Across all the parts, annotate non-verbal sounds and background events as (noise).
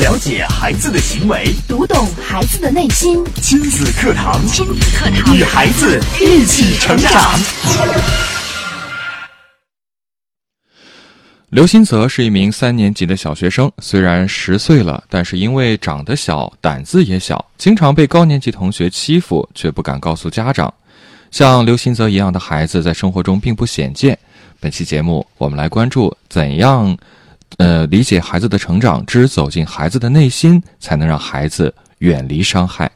了解孩子的行为，读懂孩子的内心。亲子课堂，亲子课堂，与孩子一起成长。刘新泽是一名三年级的小学生，虽然十岁了，但是因为长得小，胆子也小，经常被高年级同学欺负，却不敢告诉家长。像刘新泽一样的孩子，在生活中并不鲜见。本期节目，我们来关注怎样，呃，理解孩子的成长之走进孩子的内心，才能让孩子远离伤害。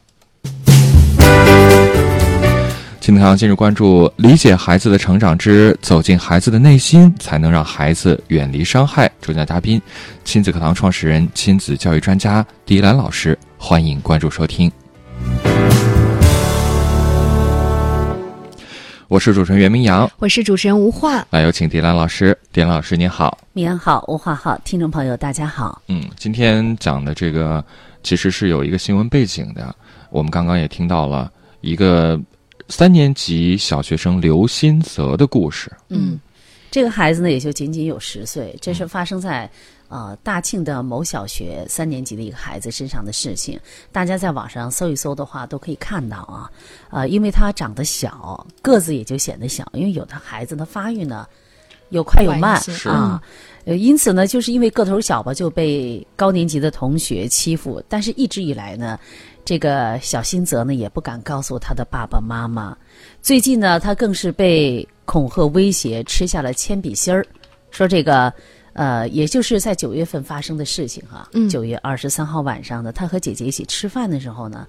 今天进入关注理解孩子的成长之走进孩子的内心，才能让孩子远离伤害。主讲嘉宾，亲子课堂创始人、亲子教育专家狄兰老师，欢迎关注收听。我是主持人袁明阳，我是主持人吴化。来有请狄兰老师，狄兰老师您好，明阳好，吴化好，听众朋友大家好。嗯，今天讲的这个其实是有一个新闻背景的，我们刚刚也听到了一个。三年级小学生刘新泽的故事。嗯，这个孩子呢，也就仅仅有十岁。这是发生在呃大庆的某小学三年级的一个孩子身上的事情。大家在网上搜一搜的话，都可以看到啊。呃，因为他长得小，个子也就显得小。因为有的孩子的发育呢，有快有慢啊。呃，因此呢，就是因为个头小吧，就被高年级的同学欺负。但是一直以来呢。这个小新泽呢，也不敢告诉他的爸爸妈妈。最近呢，他更是被恐吓威胁，吃下了铅笔芯儿。说这个，呃，也就是在九月份发生的事情哈。九月二十三号晚上呢，他和姐姐一起吃饭的时候呢，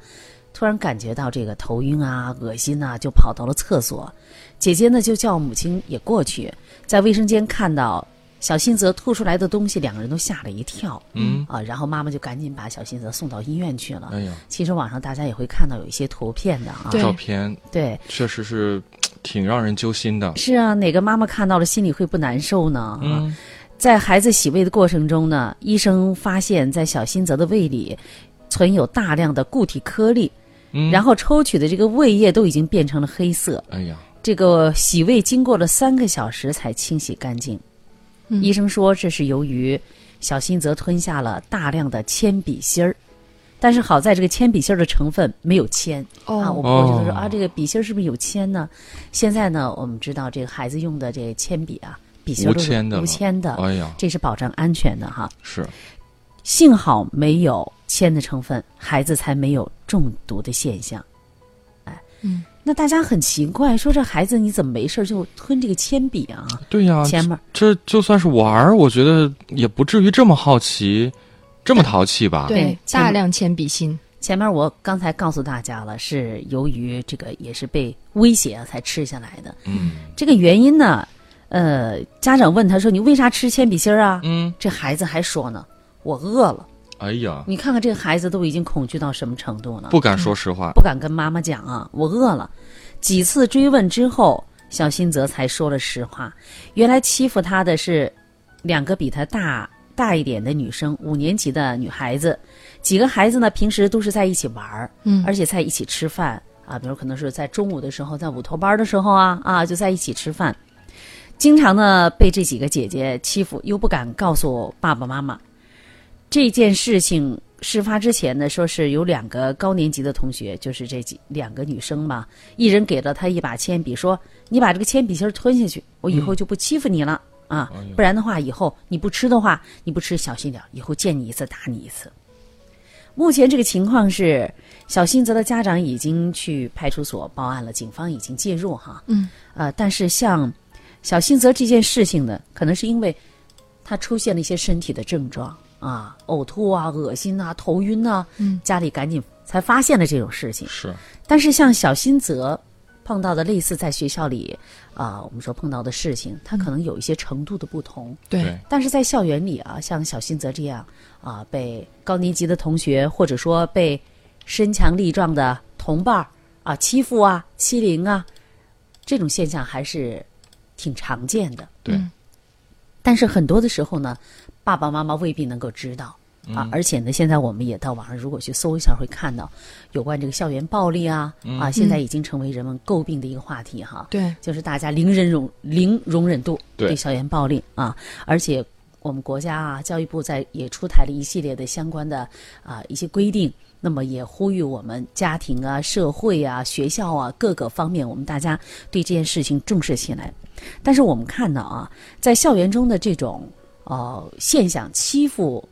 突然感觉到这个头晕啊、恶心呐，就跑到了厕所。姐姐呢，就叫母亲也过去，在卫生间看到。小新泽吐出来的东西，两个人都吓了一跳。嗯啊，然后妈妈就赶紧把小新泽送到医院去了。哎呀，其实网上大家也会看到有一些图片的啊，照片对，确实是挺让人揪心的。是啊，哪个妈妈看到了心里会不难受呢？嗯，在孩子洗胃的过程中呢，医生发现，在小新泽的胃里存有大量的固体颗粒，嗯，然后抽取的这个胃液都已经变成了黑色。哎呀，这个洗胃经过了三个小时才清洗干净。医生说，这是由于小新泽吞下了大量的铅笔芯儿，但是好在这个铅笔芯儿的成分没有铅啊。我婆婆就说啊，这个笔芯儿是不是有铅呢？现在呢，我们知道这个孩子用的这铅笔啊，笔芯都是无铅的。哎呀，这是保障安全的哈。是，幸好没有铅的成分，孩子才没有中毒的现象。哎，嗯。那大家很奇怪，说这孩子你怎么没事就吞这个铅笔啊？对呀，前面这就算是玩儿，我觉得也不至于这么好奇，这么淘气吧？对，大量铅笔芯。前面我刚才告诉大家了，是由于这个也是被威胁才吃下来的。嗯，这个原因呢，呃，家长问他说：“你为啥吃铅笔芯儿啊？”嗯，这孩子还说呢：“我饿了。”哎呀，你看看这个孩子都已经恐惧到什么程度了？不敢说实话，不敢跟妈妈讲啊，我饿了。几次追问之后，小新泽才说了实话。原来欺负他的是两个比他大大一点的女生，五年级的女孩子。几个孩子呢，平时都是在一起玩儿，嗯，而且在一起吃饭啊。比如可能是在中午的时候，在午托班的时候啊啊，就在一起吃饭。经常呢被这几个姐姐欺负，又不敢告诉爸爸妈妈。这件事情事发之前呢，说是有两个高年级的同学，就是这几两个女生嘛，一人给了她一把铅笔，说：“你把这个铅笔芯吞下去，我以后就不欺负你了啊！不然的话，以后你不吃的话，你不吃小心点，以后见你一次打你一次。”目前这个情况是，小新泽的家长已经去派出所报案了，警方已经介入哈。嗯。呃，但是像小新泽这件事情呢，可能是因为他出现了一些身体的症状。啊，呕吐啊，恶心啊，头晕呐，嗯，家里赶紧才发现了这种事情。是，但是像小新泽碰到的类似在学校里啊，我们说碰到的事情，他可能有一些程度的不同。对，但是在校园里啊，像小新泽这样啊，被高年级的同学或者说被身强力壮的同伴啊欺负啊、欺凌啊，这种现象还是挺常见的。对，但是很多的时候呢。爸爸妈妈未必能够知道啊，而且呢，现在我们也到网上如果去搜一下，会看到有关这个校园暴力啊啊，现在已经成为人们诟病的一个话题哈。对，就是大家零忍容零容忍度对校园暴力啊，而且我们国家啊，教育部在也出台了一系列的相关的啊、一些规定，那么也呼吁我们家庭啊、社会啊、学校啊各个方面，我们大家对这件事情重视起来。但是我们看到啊，在校园中的这种呃现象，欺负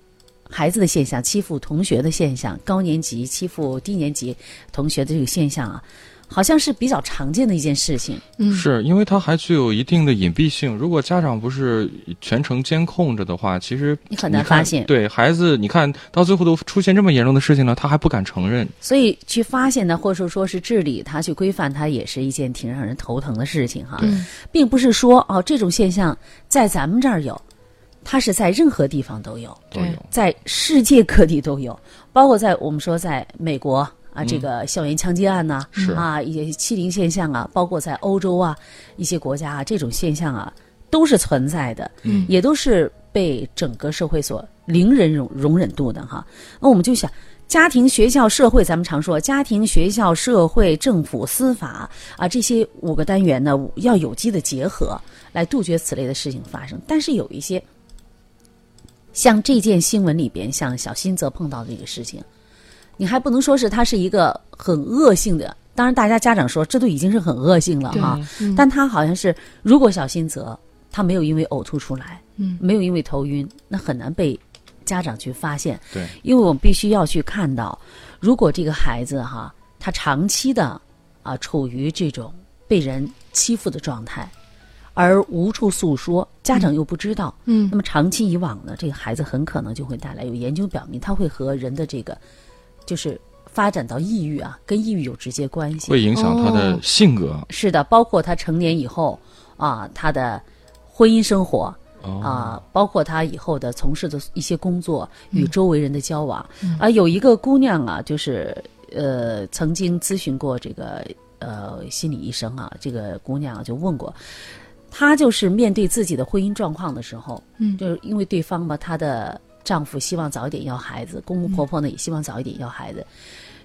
孩子的现象，欺负同学的现象，高年级欺负低年级同学的这个现象啊，好像是比较常见的一件事情。是因为它还具有一定的隐蔽性。如果家长不是全程监控着的话，其实你很难发现对孩子，你看到最后都出现这么严重的事情了，他还不敢承认。所以去发现呢，或者说是治理它、去规范它，也是一件挺让人头疼的事情哈。并不是说哦，这种现象在咱们这儿有，它是在任何地方都有，都有在世界各地都有，包括在我们说在美国啊，这个校园枪击案呐、是啊，一些欺凌现象啊，包括在欧洲啊一些国家啊，这种现象啊都是存在的，嗯也都是被整个社会所零人容容忍度的哈。那我们就想。家庭、学校、社会，咱们常说家庭、学校、社会、政府、司法啊，这些五个单元呢，要有机的结合，来杜绝此类的事情发生。但是有一些，像这件新闻里边，像小新则碰到的这个事情，你还不能说是它是一个很恶性的。当然，大家家长说这都已经是很恶性了哈，但他好像是，如果小新泽他没有因为呕吐出来，嗯，没有因为头晕，那很难被家长去发现。对，因为我们必须要去看到，如果这个孩子哈，他长期的啊处于这种被人欺负的状态，而无处诉说，家长又不知道，嗯那么长期以往呢，这个孩子很可能就会带来有研究表明，他会和人的这个就是发展到抑郁啊，跟抑郁有直接关系。会影响他的哦性格。是的，包括他成年以后啊，他的婚姻生活。哦，啊，包括他以后的从事的一些工作与周围人的交往、啊，有一个姑娘啊，就是呃曾经咨询过这个呃心理医生啊，这个姑娘啊就问过，她就是面对自己的婚姻状况的时候，嗯就是因为对方吧，她的丈夫希望早一点要孩子，公公婆婆呢也希望早一点要孩子，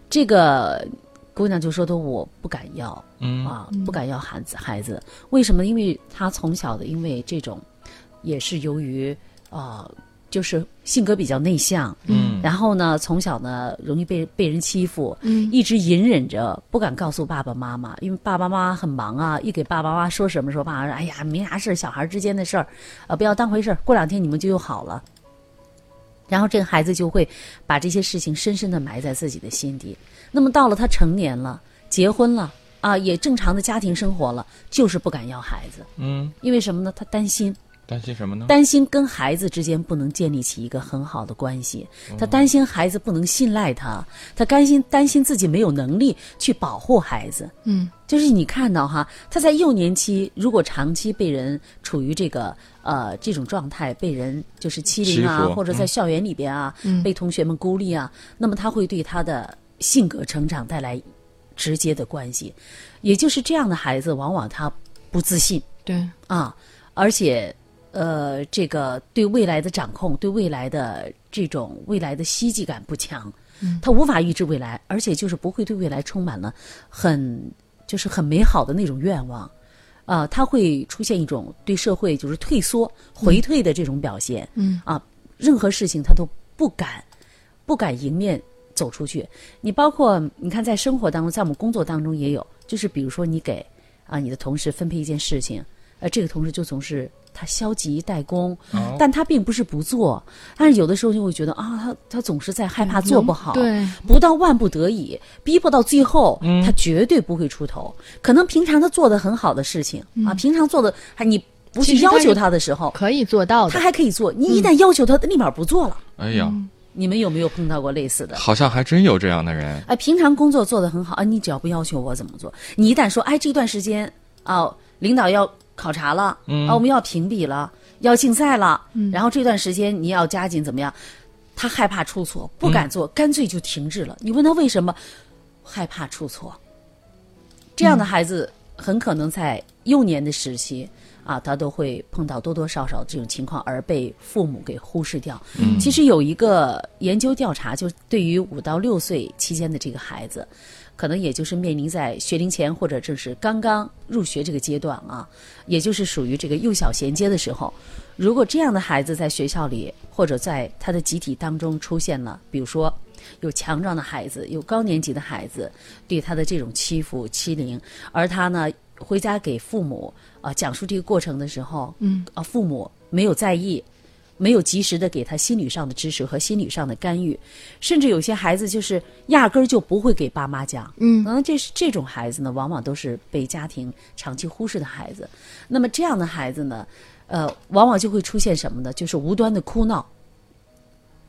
这个姑娘就说的我不敢要，嗯。啊，不敢要孩子孩子，为什么？因为她从小的因为这种，也是由于啊、呃就是性格比较内向，嗯。然后呢，从小呢容易被被人欺负，嗯。一直隐忍着，不敢告诉爸爸妈妈，因为爸爸妈妈很忙啊，一给爸爸妈妈说什么，说爸爸说，哎呀，没啥事，小孩之间的事儿，啊，不要当回事儿，过两天你们就又好了。然后这个孩子就会把这些事情深深的埋在自己的心底。那么到了他成年了，结婚了啊，也正常的家庭生活了，就是不敢要孩子，嗯，因为什么呢？他担心，担心什么呢？担心跟孩子之间不能建立起一个很好的关系，他担心孩子不能信赖他，他担心担心自己没有能力去保护孩子。嗯。就是你看到哈，他在幼年期如果长期被人处于这个呃这种状态，被人就是欺凌啊或者在校园里边啊、嗯。被同学们孤立啊，那么他会对他的性格成长带来直接的关系。也就是这样的孩子，往往他不自信。对，啊，而且呃，这个对未来的掌控，对未来的这种未来的希冀感不强，他无法预知未来，而且就是不会对未来充满了很就是很美好的那种愿望。啊、他会出现一种对社会就是退缩、回退的这种表现。嗯啊，任何事情他都不敢，不敢迎面走出去。你包括你看，在生活当中，在我们工作当中也有，就是比如说你给啊你的同事分配一件事情，呃，这个同事就总是他消极怠工，哦但他并不是不做，但是有的时候就会觉得啊，他他总是在害怕做不好，对，不到万不得已，逼迫到最后，嗯他绝对不会出头。可能平常他做的很好的事情、啊，平常做的还你不去要求他的时候，可以做到他。还可以做。你一旦要求他，立马不做了。哎呀，你们有没有碰到过类似的？好像还真有这样的人。哎，平常工作做得很好啊，你只要不要求我怎么做，你一旦说，哎，这段时间啊，领导要考察了，啊，我们要评比了，要竞赛了，然后这段时间你要加紧怎么样？他害怕出错，不敢做，干脆就停滞了。你问他为什么？害怕出错。这样的孩子很可能在幼年的时期啊，他都会碰到多多少少这种情况，而被父母给忽视掉。其实有一个研究调查，就对于五到六岁期间的这个孩子，可能也就是面临在学龄前或者正是刚刚入学这个阶段啊，也就是属于这个幼小衔接的时候。如果这样的孩子在学校里或者在他的集体当中出现了，比如说有强壮的孩子，有高年级的孩子对他的这种欺负欺凌，而他呢回家给父母啊、讲述这个过程的时候，嗯啊父母没有在意。没有及时的给他心理上的支持和心理上的干预，甚至有些孩子就是压根儿就不会给爸妈讲，嗯可能这是这种孩子呢，往往都是被家庭长期忽视的孩子。那么这样的孩子呢，呃，往往就会出现什么呢？就是无端的哭闹。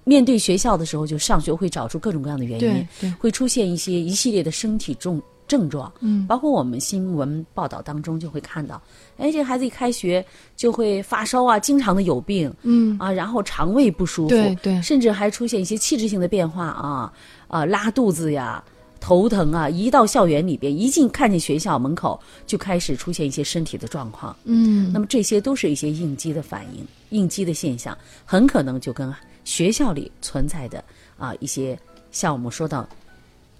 面对学校的时候，就上学会找出各种各样的原因会出现一些一系列的身体症症状，嗯包括我们新闻报道当中就会看到，哎，这个孩子一开学就会发烧啊，经常的有病，嗯啊，然后肠胃不舒服，对对甚至还出现一些器质性的变化啊，啊，拉肚子呀。头疼啊！一到校园里边，一进看见学校门口，就开始出现一些身体的状况。嗯那么这些都是一些应激的反应、应激的现象，很可能就跟学校里存在的啊一些像我们说到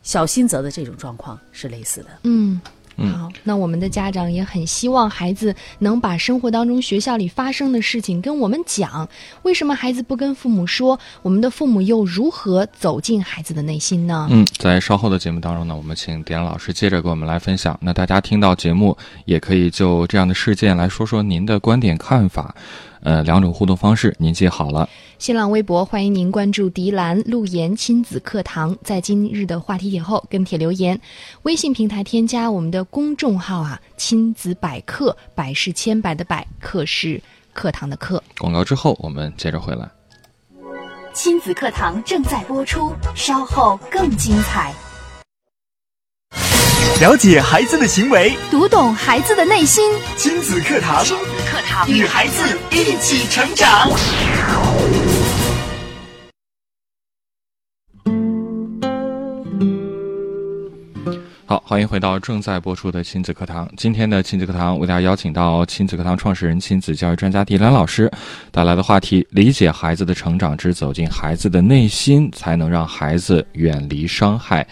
小心则的这种状况是类似的。嗯。嗯好，那我们的家长也很希望孩子能把生活当中学校里发生的事情跟我们讲。为什么孩子不跟父母说？我们的父母又如何走进孩子的内心呢？嗯，在稍后的节目当中呢，我们请点老师接着给我们来分享。那大家听到节目，也可以就这样的事件来说说您的观点看法。呃，两种互动方式您记好了。新浪微博欢迎您关注迪兰路言亲子课堂，在今日的话题帖后跟帖留言。微信平台添加我们的公众号啊，亲子百科，百是千百的百，课是课堂的课。广告之后，我们接着回来。亲子课堂正在播出，稍后更精彩。了解孩子的行为，读懂孩子的内心，亲子课堂，亲子课堂与孩子一起成长。好，欢迎回到正在播出的亲子课堂。今天的亲子课堂为大家邀请到亲子课堂创始人、亲子教育专家迪兰老师带来的话题：理解孩子的成长之走进孩子的内心，才能让孩子远离伤害。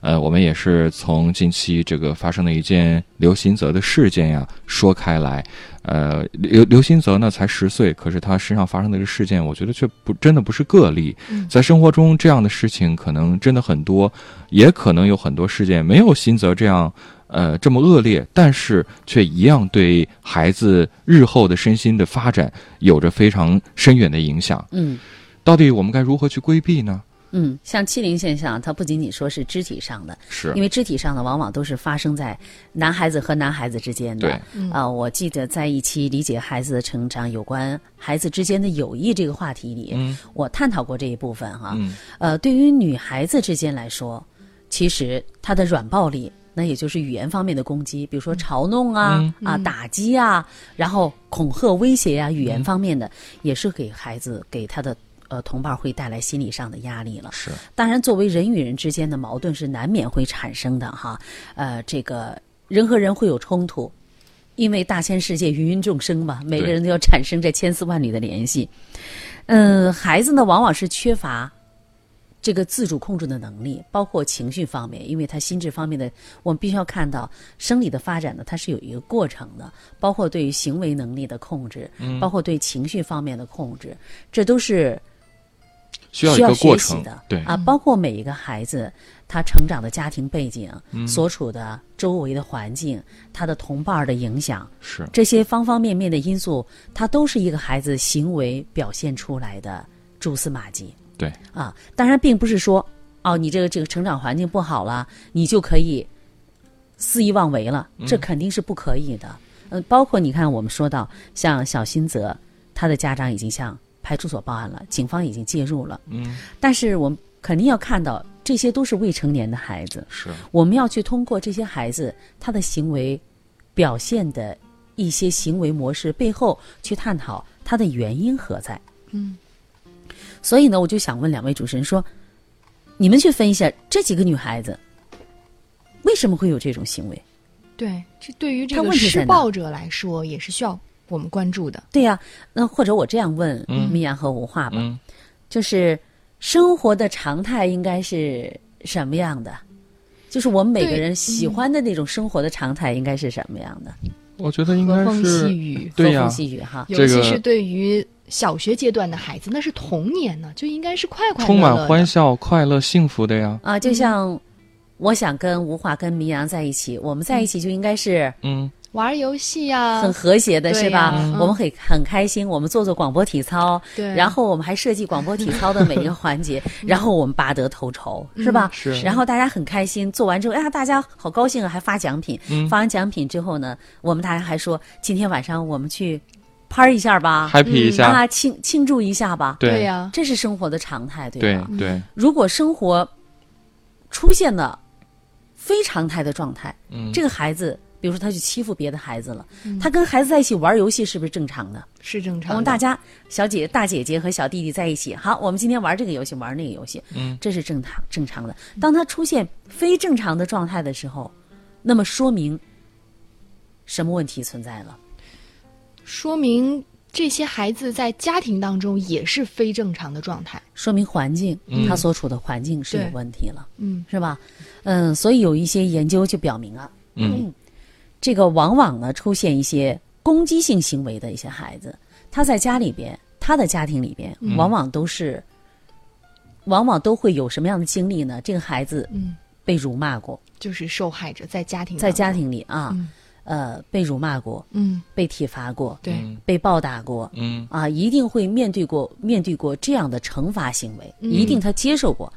呃，我们也是从近期这个发生的一件刘鑫泽的事件呀说开来。呃，刘刘鑫泽呢才十岁，可是他身上发生的这个事件，我觉得却不真的不是个例。在生活中这样的事情可能真的很多，也可能有很多事件没有鑫泽这样呃这么恶劣，但是却一样对孩子日后的身心的发展有着非常深远的影响。嗯到底我们该如何去规避呢？嗯，像欺凌现象，它不仅仅说是肢体上的，是。因为肢体上的往往都是发生在男孩子和男孩子之间的。对。啊、我记得在一期理解孩子的成长有关孩子之间的友谊这个话题里，嗯。我探讨过这一部分哈。嗯。呃，对于女孩子之间来说，其实她的软暴力，那也就是语言方面的攻击，比如说嘲弄啊、嗯。啊打击啊，然后恐吓、威胁啊，语言方面的，也是给孩子给他的。呃，同伴会带来心理上的压力了。是当然，作为人与人之间的矛盾是难免会产生的哈。呃，这个人和人会有冲突，因为大千世界芸芸众生嘛，每个人都要产生这千丝万缕的联系。嗯、孩子呢，往往是缺乏这个自主控制的能力，包括情绪方面，因为他心智方面的，我们必须要看到生理的发展呢，它是有一个过程的，包括对于行为能力的控制，包括对情绪方面的控制，这都是需要一个过程的，对啊，包括每一个孩子他成长的家庭背景、嗯所处的周围的环境、他的同伴的影响，是这些方方面面的因素，它都是一个孩子行为表现出来的蛛丝马迹对啊。当然，并不是说哦，你这个这个成长环境不好了，你就可以肆意妄为了，这肯定是不可以的。嗯、包括你看，我们说到像小新泽，他的家长已经向派出所报案了，警方已经介入了。嗯但是我们肯定要看到，这些都是未成年的孩子，是我们要去通过这些孩子他的行为表现的一些行为模式背后去探讨他的原因何在。嗯，所以呢，我就想问两位主持人说，你们去分一下这几个女孩子为什么会有这种行为？对，这对于这个施暴者来说，也是需要我们关注的。对呀、那或者我这样问嗯米娅和吴化吧，嗯就是生活的常态应该是什么样的？就是我们每个人喜欢的那种生活的常态应该是什么样的？我觉得应该和风细雨，对呀和风细雨哈。尤这个其是对于小学阶段的孩子，那是童年呢，就应该是快快乐乐充满欢笑、快乐、幸福的呀。啊，就像我想跟吴华跟明阳在一起，我们在一起就应该是嗯，玩游戏呀、很和谐的，是吧？我们很很开心，我们做做广播体操，对。然后我们还设计广播体操的每一个环节，(laughs) 然后我们拔得头筹，是吧？是。然后大家很开心，做完之后，哎呀，大家好高兴啊，还发奖品。发完奖品之后呢，我们大家还说，今天晚上我们去 party 一下吧，happy 一下，啊，庆庆祝一下吧。对。对呀、这是生活的常态，对对吧？对，如果生活出现了非常态的状态，嗯。这个孩子，比如说他去欺负别的孩子了，他跟孩子在一起玩游戏，是不是正常的？是正常的。我们大家小姐大姐姐和小弟弟在一起，好，我们今天玩这个游戏，玩那个游戏，嗯，这是正常正常的。当他出现非正常的状态的时候，那么说明什么问题存在了？说明这些孩子在家庭当中也是非正常的状态。说明环境，嗯他所处的环境是有问题了，嗯是吧？嗯，所以有一些研究就表明啊，嗯这个往往呢出现一些攻击性行为的一些孩子，他在家里边，他的家庭里边，嗯。往往都是，往往都会有什么样的经历呢？这个孩子嗯，被辱骂过，就是受害者在家庭在家庭里啊，嗯。呃，被辱骂过，嗯。被体罚过，对、嗯。被暴打过，嗯。啊，一定会面对过面对过这样的惩罚行为，嗯。一定他接受过。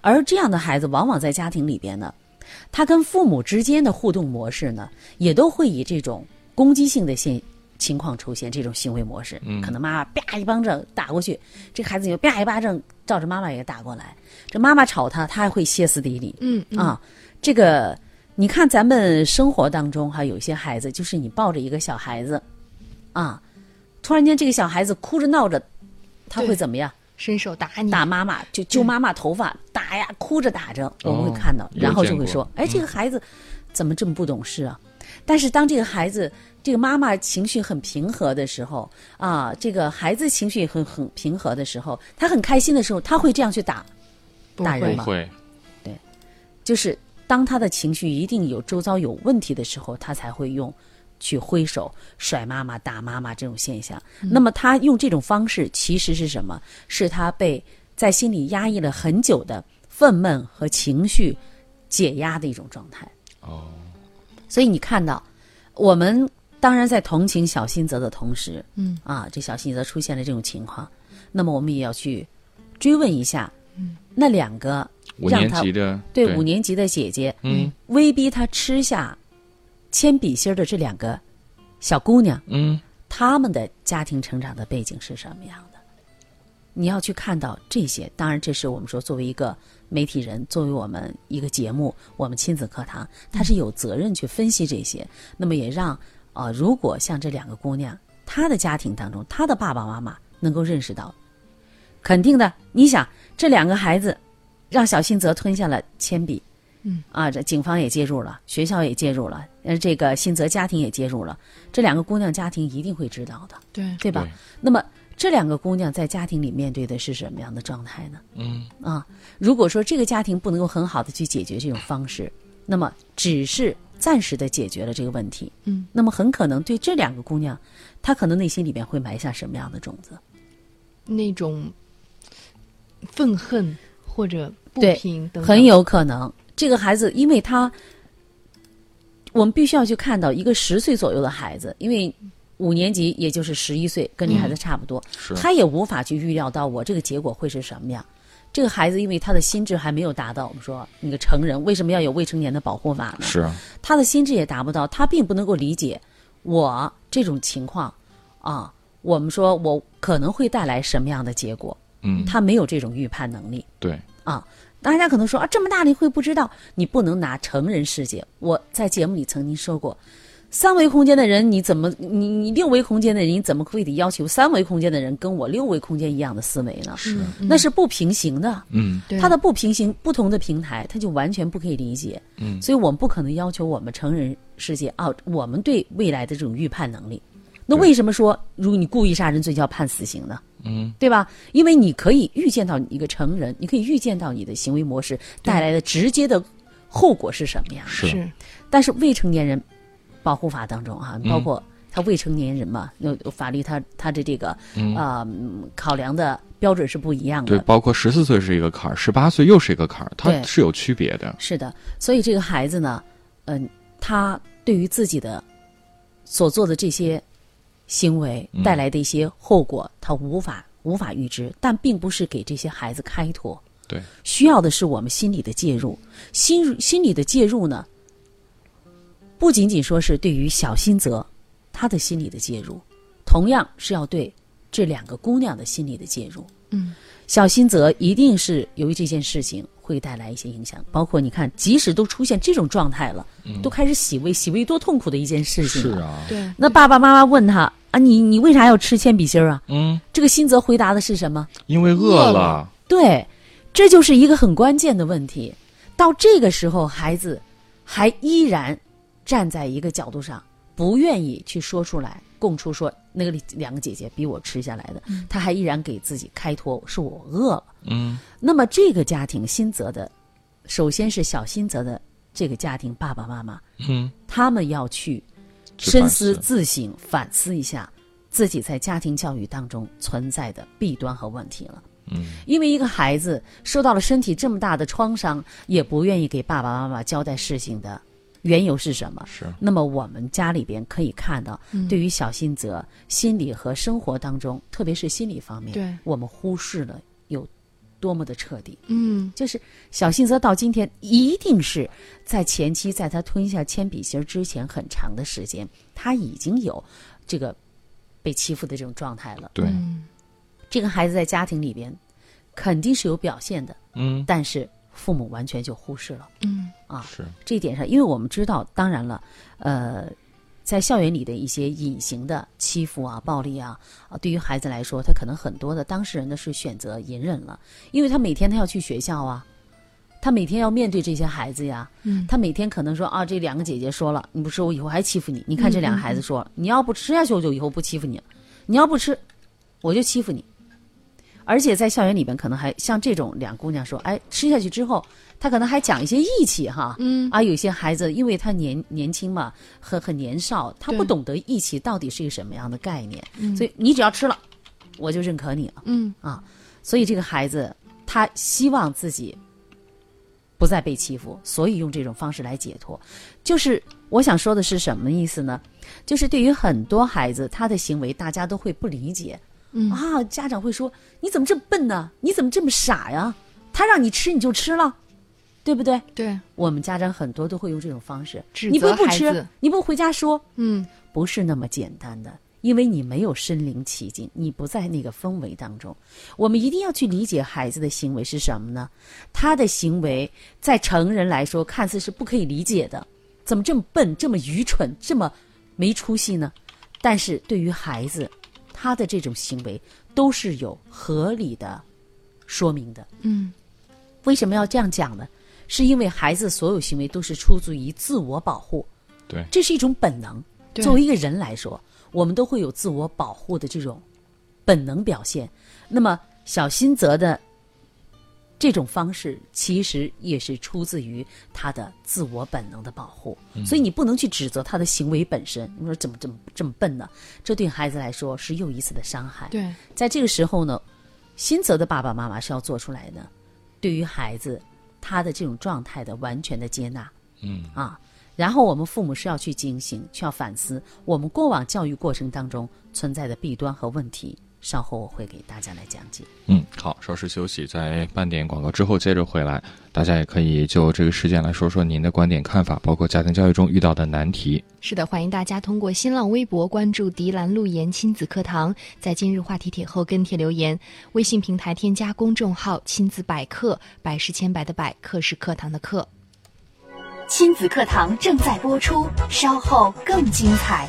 而这样的孩子，往往在家庭里边呢，他跟父母之间的互动模式呢，也都会以这种攻击性的现情况出现，这种行为模式。嗯可能妈妈啪一巴掌打过去，这个孩子就啪一巴掌照着妈妈也打过来。这妈妈吵他，他还会歇斯底里。嗯嗯啊，这个你看咱们生活当中哈，有一些孩子，就是你抱着一个小孩子，啊，突然间这个小孩子哭着闹着，他会怎么样？伸手打你，打妈妈，就揪妈妈头发，打呀，哭着打着，我们会看到，有然后就会说，哎，这个孩子怎么这么不懂事啊？但是当这个孩子，这个妈妈情绪很平和的时候，啊，这个孩子情绪很很平和的时候，他很开心的时候，他会这样去打，不会打人吗？不会，就是当他的情绪一定有周遭有问题的时候，他才会用去挥手、甩妈妈、打妈妈这种现象。那么他用这种方式，其实是什么？是他被在心里压抑了很久的愤懑和情绪解压的一种状态。哦，所以你看到，我们当然在同情小新泽的同时，嗯啊，这小新泽出现了这种情况，那么我们也要去追问一下，嗯，那两个五让他年级的对五年级的姐姐，嗯威逼他吃下铅笔芯的这两个小姑娘，嗯她们的家庭成长的背景是什么样的？你要去看到这些。当然，这是我们说作为一个媒体人，作为我们一个节目，我们亲子课堂，他是有责任去分析这些。那么也让呃，如果像这两个姑娘，她的家庭当中，她的爸爸妈妈能够认识到，肯定的。你想，这两个孩子让小新泽吞下了铅笔，嗯啊，这警方也介入了，学校也介入了，呃，这个新泽家庭也介入了，这两个姑娘家庭一定会知道的，对对吧？对那么这两个姑娘在家庭里面对的是什么样的状态呢？嗯啊，如果说这个家庭不能够很好的去解决这种方式，那么只是暂时的解决了这个问题，嗯，那么很可能对这两个姑娘，她可能内心里面会埋下什么样的种子？那种愤恨或者不平等等，很有可能这个孩子，因为他，我们必须要去看到一个十岁左右的孩子，因为五年级也就是十一岁，跟你孩子差不多，是他也无法去预料到我这个结果会是什么样。这个孩子因为他的心智还没有达到，我们说那个成人为什么要有未成年的保护法呢？是啊他的心智也达不到，他并不能够理解我这种情况啊。我们说我可能会带来什么样的结果，嗯他没有这种预判能力。对啊，大家可能说啊，这么大了你会不知道？你不能拿成人世界。我在节目里曾经说过，三维空间的人你怎么你你六维空间的人你怎么会得要求三维空间的人跟我六维空间一样的思维呢？是那是不平行的。嗯对它的不平行，不同的平台，它就完全不可以理解。嗯所以我们不可能要求我们成人世界啊，我们对未来的这种预判能力。那为什么说如果你故意杀人罪就要判死刑呢？嗯对吧？因为你可以预见到一个成人，你可以预见到你的行为模式带来的直接的后果是什么呀。是是，但是未成年人保护法当中啊，嗯包括他未成年人嘛，有有法律他他的这个啊、嗯考量的标准是不一样的对，的。包括十四岁是一个坎儿，十八岁又是一个坎儿，它是有区别的。是的，所以这个孩子呢，嗯、他对于自己的所做的这些行为嗯带来的一些后果，他无法无法预知，但并不是给这些孩子开脱。对，需要的是我们心理的介入。心心理的介入呢，不仅仅说是对于小新泽他的心理的介入，同样是要对这两个姑娘的心理的介入。嗯，小心泽一定是由于这件事情会带来一些影响，包括你看，即使都出现这种状态了，都开始洗胃，洗胃多痛苦的一件事情是！啊，对，那爸爸妈妈问他啊，你你为啥要吃铅笔芯儿啊？嗯，这个新泽回答的是什么？因为饿了饿了，对，这就是一个很关键的问题。到这个时候，孩子还依然站在一个角度上，不愿意去说出来，供出说那个两个姐姐逼我吃下来的，她还依然给自己开脱，是我饿了。嗯，那么这个家庭新泽的，首先是小新泽的这个家庭爸爸妈妈，嗯，他们要去深思思自省、反思一下自己在家庭教育当中存在的弊端和问题了。嗯，因为一个孩子受到了身体这么大的创伤，也不愿意给爸爸妈妈交代事情的缘由是什么？是，那么我们家里边可以看到，嗯。对于小新泽心理和生活当中，特别是心理方面，对。我们忽视了有多么的彻底。嗯。就是小新泽到今天，一定是在前期，在他吞下铅笔芯儿之前很长的时间，他已经有这个被欺负的这种状态了。对，嗯。这个孩子在家庭里边肯定是有表现的，嗯，但是父母完全就忽视了。嗯。啊。是，这一点上，因为我们知道，当然了，呃，在校园里的一些隐形的欺负啊、暴力啊，啊，对于孩子来说，他可能很多的当事人呢是选择隐忍了，因为他每天他要去学校啊，他每天要面对这些孩子呀，嗯。他每天可能说啊，这两个姐姐说了，你不吃我以后还欺负你，你看这两个孩子说，你要不吃下去，我就以后不欺负你，你要不吃，我就欺负你。而且在校园里边，可能还像这种两姑娘说，哎，吃下去之后，她可能还讲一些义气哈，嗯啊，有些孩子因为他年年轻嘛，很很年少，他不懂得义气到底是一个什么样的概念，嗯所以你只要吃了，我就认可你了嗯啊。所以这个孩子他希望自己不再被欺负，所以用这种方式来解脱。就是我想说的是什么意思呢？就是对于很多孩子，他的行为大家都会不理解。嗯啊，家长会说：“你怎么这么笨呢？你怎么这么傻呀？他让你吃你就吃了，对不对？”对，我们家长很多都会用这种方式，指你不责不吃你不回家说，嗯不是那么简单的，因为你没有身临其境，你不在那个氛围当中。我们一定要去理解孩子的行为是什么呢？他的行为在成人来说看似是不可以理解的，怎么这么笨、这么愚蠢、这么没出息呢？但是对于孩子，他的这种行为都是有合理的说明的。嗯为什么要这样讲呢？是因为孩子所有行为都是出自于自我保护，对，这是一种本能。作为一个人来说，我们都会有自我保护的这种本能表现。那么小新泽的这种方式，其实也是出自于他的自我本能的保护。所以你不能去指责他的行为本身。你说怎么这么这么笨呢？这对孩子来说是又一次的伤害。对，在这个时候呢，新泽的爸爸妈妈是要做出来的，对于孩子他的这种状态的完全的接纳嗯，啊。然后我们父母是要去警醒，去要反思我们过往教育过程当中存在的弊端和问题。稍后我会给大家来讲解。嗯，好，稍事休息，在半点广告之后接着回来，大家也可以就这个事件来说说您的观点看法，包括家庭教育中遇到的难题。是的，欢迎大家通过新浪微博关注“迪兰路言亲子课堂”，在今日话题帖后跟帖留言。微信平台添加公众号“亲子百科”，百是千百的百，课是课堂的课。亲子课堂正在播出，稍后更精彩。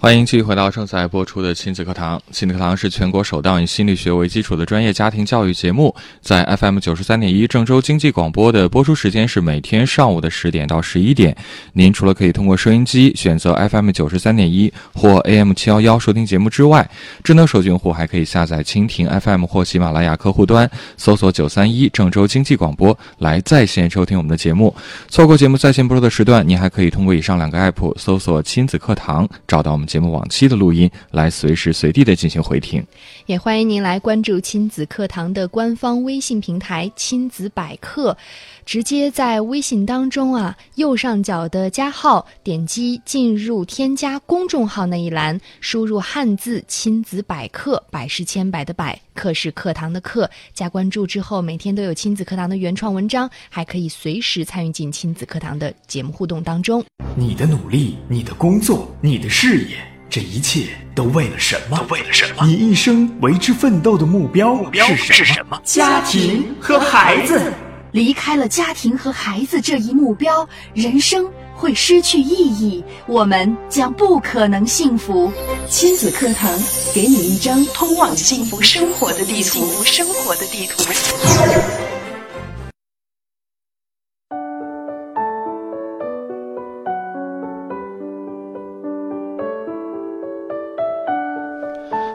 欢迎继续回到正在播出的亲子课堂。亲子课堂是全国首档以心理学为基础的专业家庭教育节目，在 FM 九十三点一郑州经济广播的播出时间是每天上午的十点到十一点。您除了可以通过收音机选择 FM 九十三点一或 AM 七幺幺收听节目之外，智能手机用户还可以下载蜻蜓 FM 或喜马拉雅客户端，搜索九三一郑州经济广播来在线收听我们的节目。错过节目在线播出的时段，您还可以通过以上两个 app 搜索“亲子课堂”，找到我们节目往期的录音，来随时随地的进行回听。也欢迎您来关注亲子课堂的官方微信平台“亲子百科”，直接在微信当中啊右上角的加号，点击进入添加公众号那一栏，输入汉字“亲子百科”，百是千百的百，课是课堂的课，加关注之后，每天都有亲子课堂的原创文章，还可以随时参与进亲子课堂的节目互动当中。你的努力，你的工作，你的事业，这一切都为了什么？都为了什么？你一生为之奋斗的目标目标是什么？家庭和孩子。离开了家庭和孩子这一目标，人生会失去意义，我们将不可能幸福。亲子课堂给你一张通往幸福生活的地图。幸福生活的地图。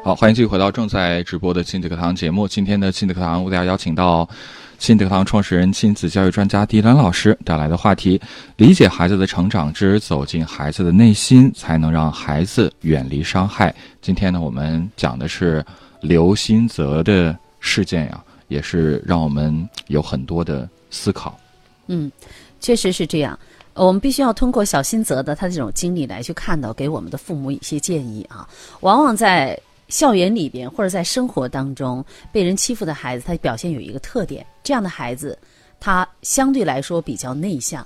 好，欢迎继续回到正在直播的亲子课堂节目。今天的亲子课堂，为大家邀请到亲子课堂创始人、亲子教育专家狄兰老师带来的话题：理解孩子的成长之走进孩子的内心，才能让孩子远离伤害。今天呢，我们讲的是刘新泽的事件呀，也是让我们有很多的思考。嗯，确实是这样。我们必须要通过小新泽的他这种经历来去看到，给我们的父母一些建议啊。往往在校园里边或者在生活当中被人欺负的孩子，他表现有一个特点，这样的孩子他相对来说比较内向，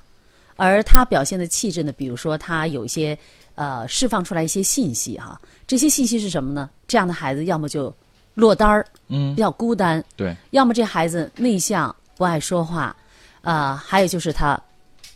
而他表现的气质呢，比如说他有一些呃释放出来一些信息哈、这些信息是什么呢？这样的孩子要么就落单儿，嗯比，较孤单，对，要么这孩子内向不爱说话，啊、还有就是他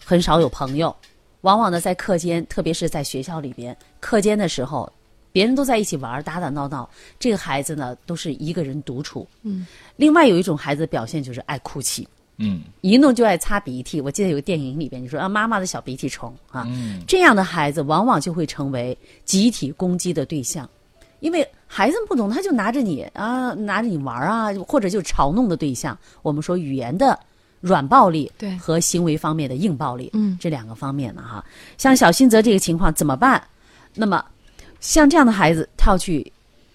很少有朋友，往往呢在课间，特别是在学校里边，课间的时候，别人都在一起玩打打闹闹，这个孩子呢都是一个人独处。嗯，另外有一种孩子表现就是爱哭泣，嗯一弄就爱擦鼻涕。我记得有个电影里边你说啊，妈妈的小鼻涕虫啊，嗯这样的孩子往往就会成为集体攻击的对象，因为孩子不懂，他就拿着你啊，拿着你玩啊，或者就嘲弄的对象。我们说语言的软暴力对和行为方面的硬暴力，嗯这两个方面呢哈。像小新泽这个情况怎么办？那么像这样的孩子，他要去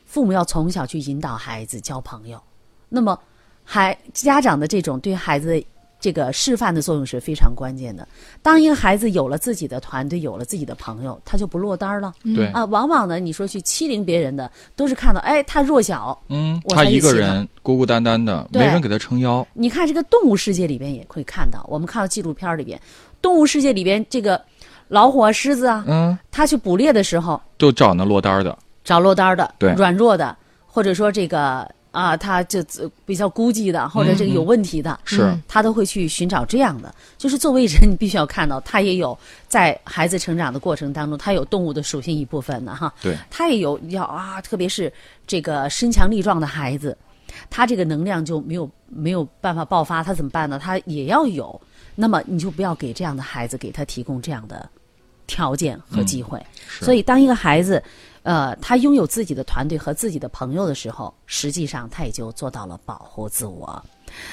父母要从小去引导孩子交朋友，那么孩家长的这种对孩子的这个示范的作用是非常关键的。当一个孩子有了自己的团队，有了自己的朋友，他就不落单儿了。对，啊，往往呢，你说去欺凌别人的，都是看到哎他弱小。嗯，他一个人孤孤单单的，没人给他撑腰。你看这个动物世界里边也会看到，我们看到纪录片里边，动物世界里边这个老虎啊、狮子啊，嗯，它去捕猎的时候就找那落单儿的。找落单儿的、对软弱的，或者说这个啊，他就呃比较孤寂的，或者这个有问题的，是嗯他都会去寻找这样的。就是作为人，你必须要看到，他也有在孩子成长的过程当中，他有动物的属性一部分的哈。对，他也有要啊，特别是这个身强力壮的孩子，他这个能量就没有没有办法爆发，他怎么办呢？他也要有。那么你就不要给这样的孩子给他提供这样的条件和机会。是所以，当一个孩子，呃，他拥有自己的团队和自己的朋友的时候，实际上他也就做到了保护自我。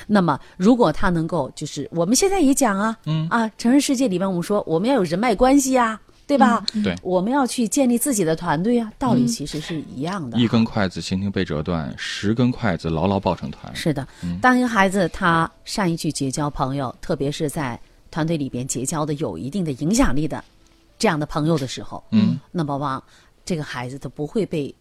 那么，如果他能够，就是我们现在也讲啊，嗯啊，成人世界里面我们说我们要有人脉关系啊，对吧？对，我们要去建立自己的团队啊，道理其实是一样的。一根筷子轻轻被折断，十根筷子牢牢抱成团。是的嗯，当一个孩子他善于去结交朋友，特别是在团队里边结交的有一定的影响力的这样的朋友的时候，嗯，那么往这个孩子他不会被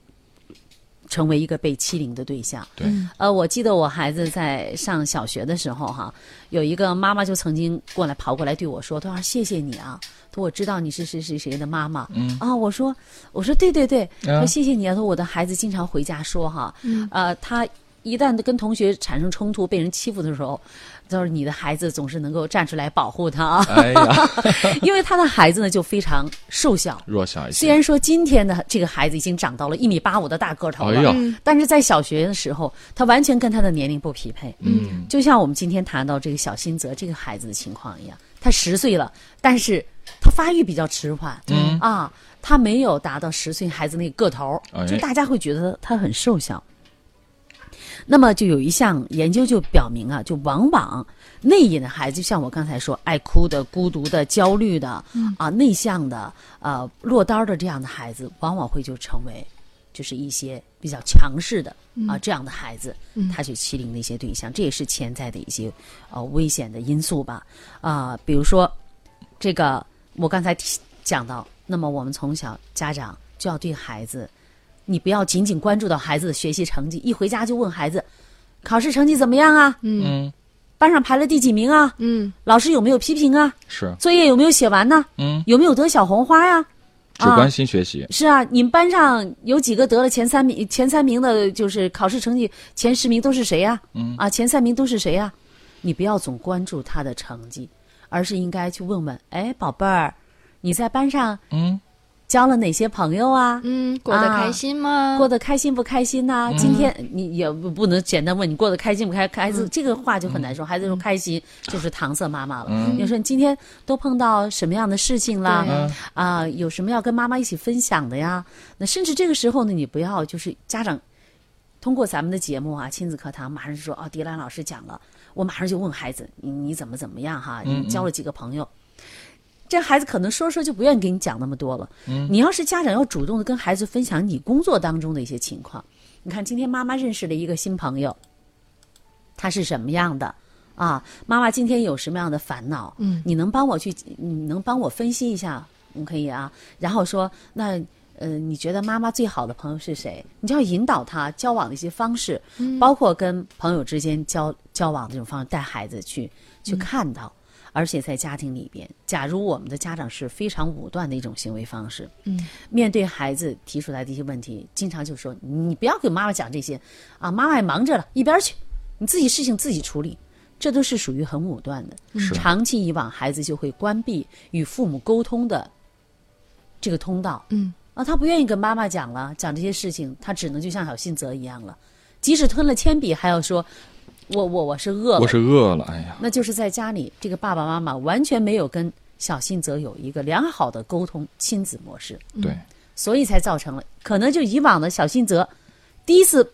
成为一个被欺凌的对象。对，呃，我记得我孩子在上小学的时候哈，有一个妈妈就曾经过来跑过来对我说：“她说谢谢你啊，她说我知道你是谁谁谁的妈妈。”嗯啊，我说我说对对对，啊说谢谢你啊。说我的孩子经常回家说哈，呃，他一旦跟同学产生冲突、被人欺负的时候，就是你的孩子总是能够站出来保护他 (laughs) 因为他的孩子呢就非常瘦小，弱小一些，虽然说今天的这个孩子已经长到了一米八五的大个头了，哎但是在小学的时候，他完全跟他的年龄不匹配。嗯，就像我们今天谈到这个小新泽这个孩子的情况一样，他十岁了，但是他发育比较迟缓，嗯。啊，他没有达到十岁孩子那个个头，哎。就大家会觉得他很瘦小。那么就有一项研究就表明啊，就往往内隐的孩子，就像我刚才说，爱哭的、孤独的、焦虑的，啊，内向的，呃，落单儿的这样的孩子，往往会就成为，就是一些比较强势的啊这样的孩子，他去欺凌的一些对象，这也是潜在的一些呃危险的因素吧。啊，比如说这个我刚才提讲到，那么我们从小家长就要对孩子。你不要仅仅关注到孩子的学习成绩，一回家就问孩子考试成绩怎么样啊？嗯，班上排了第几名啊？嗯，老师有没有批评啊？是，作业有没有写完呢？嗯，有没有得小红花呀、只关心学习，是啊，你们班上有几个得了前三名？前三名的就是考试成绩前十名都是谁呀、嗯啊，前三名都是谁呀、你不要总关注他的成绩，而是应该去问问：哎，宝贝儿，你在班上嗯，交了哪些朋友啊？嗯，过得开心吗？过得开心不开心呐、今天你也不不能简单问你过得开心不开，孩子、这个话就很难说。孩子说开心就是搪塞妈妈了。你说你今天都碰到什么样的事情了？对啊、有什么要跟妈妈一起分享的呀？那甚至这个时候呢，你不要就是家长通过咱们的节目啊，亲子课堂，马上就说哦，迪兰老师讲了，我马上就问孩子，你你怎么怎么样哈？你交了几个朋友？这孩子可能说说就不愿意给你讲那么多了。你要是家长要主动的跟孩子分享你工作当中的一些情况，你看今天妈妈认识了一个新朋友，他是什么样的啊？妈妈今天有什么样的烦恼？嗯，你能帮我去，你能帮我分析一下？你可以啊。然后说那。呃，你觉得妈妈最好的朋友是谁？你就要引导他交往的一些方式，包括跟朋友之间交交往的这种方式，带孩子去去看到。而且在家庭里边，假如我们的家长是非常武断的一种行为方式，嗯，面对孩子提出来的一些问题，经常就说你不要给妈妈讲这些，啊，妈妈也忙着了，一边去，你自己事情自己处理，这都是属于很武断的。是长期以往，孩子就会关闭与父母沟通的这个通道。嗯啊，他不愿意跟妈妈讲了，讲这些事情，他只能就像小信泽一样了，即使吞了铅笔，还要说，我我我是饿了，我是饿了，哎呀，那就是在家里，这个爸爸妈妈完全没有跟小信泽有一个良好的沟通亲子模式，对，所以才造成了可能就以往的小信泽第一次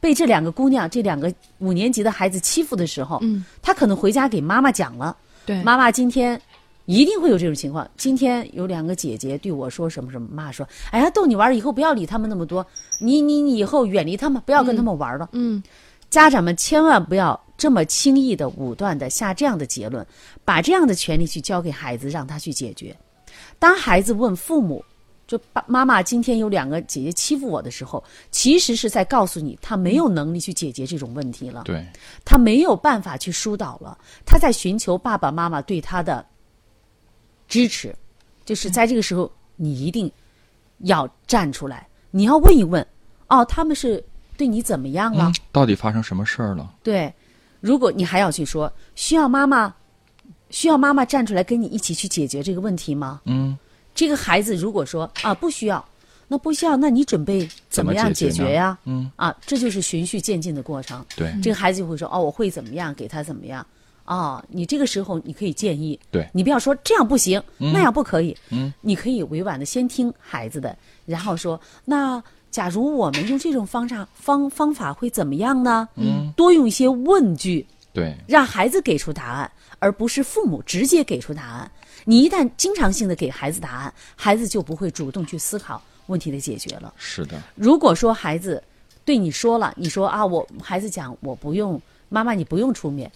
被这两个姑娘、这两个五年级的孩子欺负的时候，嗯，他可能回家给妈妈讲了，对，妈妈今天一定会有这种情况。今天有两个姐姐对我说什么什么，妈说：“哎呀，逗你玩，以后不要理他们那么多，你你你以后远离他们，不要跟他们玩了。嗯家长们千万不要这么轻易的、武断的下这样的结论，把这样的权利去交给孩子，让他去解决。当孩子问父母，就爸妈妈今天有两个姐姐欺负我的时候，其实是在告诉你，他没有能力去解决这种问题了。对，他没有办法去疏导了，他在寻求爸爸妈妈对他的支持，就是在这个时候，你一定要站出来，你要问一问，哦，他们是对你怎么样了？嗯，到底发生什么事儿了？对，如果你还要去说，需要妈妈，需要妈妈站出来跟你一起去解决这个问题吗？嗯，这个孩子如果说啊不需要，那不需要，那你准备怎么样解决呀？嗯，啊，这就是循序渐进的过程。对，这个孩子就会说哦，我会怎么样，给他怎么样。哦，你这个时候你可以建议，对你不要说这样不行，那样不可以，嗯，你可以委婉的先听孩子的，然后说，那假如我们用这种方法方方法会怎么样呢？嗯，多用一些问句，对，让孩子给出答案，而不是父母直接给出答案。你一旦经常性的给孩子答案，孩子就不会主动去思考问题的解决了。是的，如果说孩子对你说了，你说啊，我孩子讲我不用，妈妈你不用出面，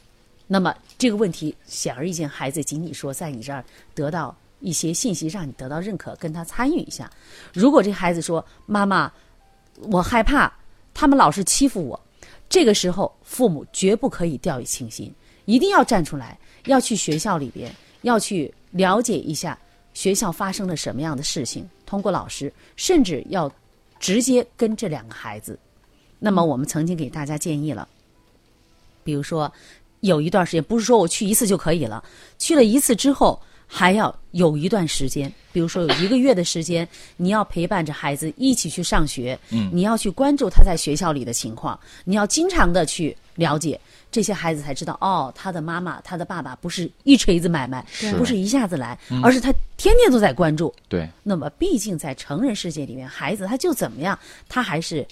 那么这个问题显而易见，孩子仅仅说在你这儿得到一些信息，让你得到认可，跟他参与一下。如果这孩子说：“妈妈，我害怕他们老是欺负我。”这个时候，父母绝不可以掉以轻心，一定要站出来，要去学校里边，要去了解一下学校发生了什么样的事情，通过老师，甚至要直接跟这两个孩子。那么，我们曾经给大家建议了，比如说。有一段时间，不是说我去一次就可以了，去了一次之后，还要有一段时间，比如说有一个月的时间，(laughs) 你要陪伴着孩子一起去上学，嗯，你要去关注他在学校里的情况，你要经常的去了解这些孩子，才知道哦，他的妈妈、他的爸爸不是一锤子买卖，不是一下子来，而是他天天都在关注。对，那么毕竟在成人世界里面，孩子他就怎么样，他还是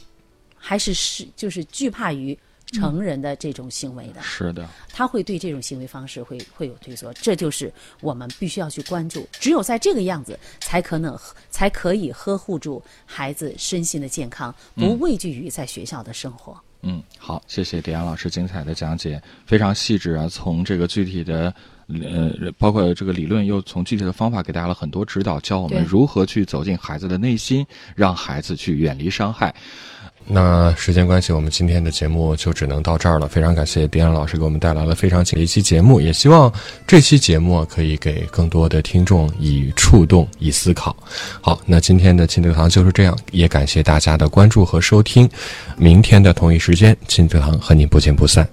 还是是就是惧怕于。成人的这种行为的，是的，他会对这种行为方式会会有退缩，这就是我们必须要去关注。只有在这个样子，才可能才可以呵护住孩子身心的健康，不畏惧于在学校的生活。嗯，好，谢谢迪安老师精彩的讲解，非常细致啊，从这个具体的呃，包括这个理论，又从具体的方法给大家了很多指导，教我们如何去走进孩子的内心，让孩子去远离伤害。那时间关系，我们今天的节目就只能到这儿了。非常感谢迪安老师给我们带来了非常紧的一期节目，也希望这期节目可以给更多的听众以触动、以思考。好，那今天的亲子堂就是这样，也感谢大家的关注和收听。明天的同一时间，亲子堂和你不见不散。